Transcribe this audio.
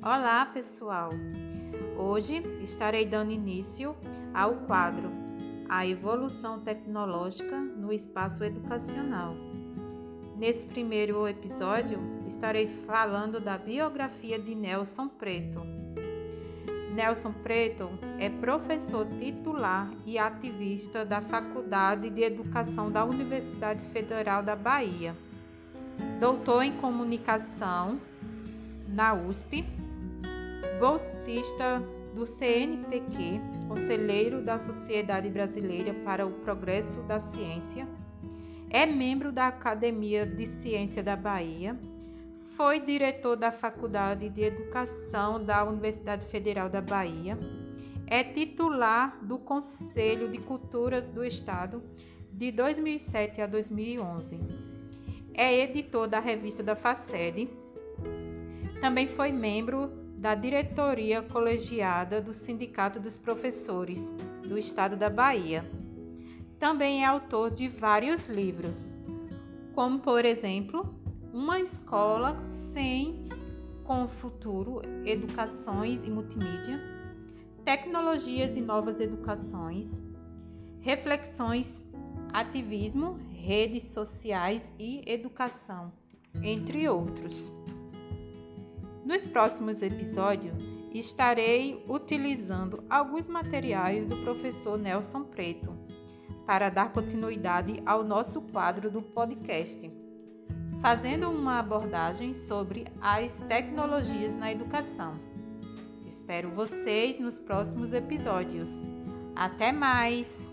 Olá, pessoal! Hoje estarei dando início ao quadro A Evolução Tecnológica no Espaço Educacional. Nesse primeiro episódio, estarei falando da biografia de Nelson Preto. Nelson Preto é professor titular e ativista da Faculdade de Educação da Universidade Federal da Bahia. Doutor em Comunicação na USP bolsista do CNPq, conselheiro da Sociedade Brasileira para o Progresso da Ciência, é membro da Academia de Ciência da Bahia, foi diretor da Faculdade de Educação da Universidade Federal da Bahia, é titular do Conselho de Cultura do Estado de 2007 a 2011. É editor da revista da FACED. Também foi membro da diretoria colegiada do Sindicato dos Professores do Estado da Bahia. Também é autor de vários livros, como por exemplo, Uma Escola Sem com Futuro, Educações e Multimídia, Tecnologias e Novas Educações, Reflexões, Ativismo, Redes Sociais e Educação, entre outros. Nos próximos episódios, estarei utilizando alguns materiais do professor Nelson Preto para dar continuidade ao nosso quadro do podcast, fazendo uma abordagem sobre as tecnologias na educação. Espero vocês nos próximos episódios. Até mais!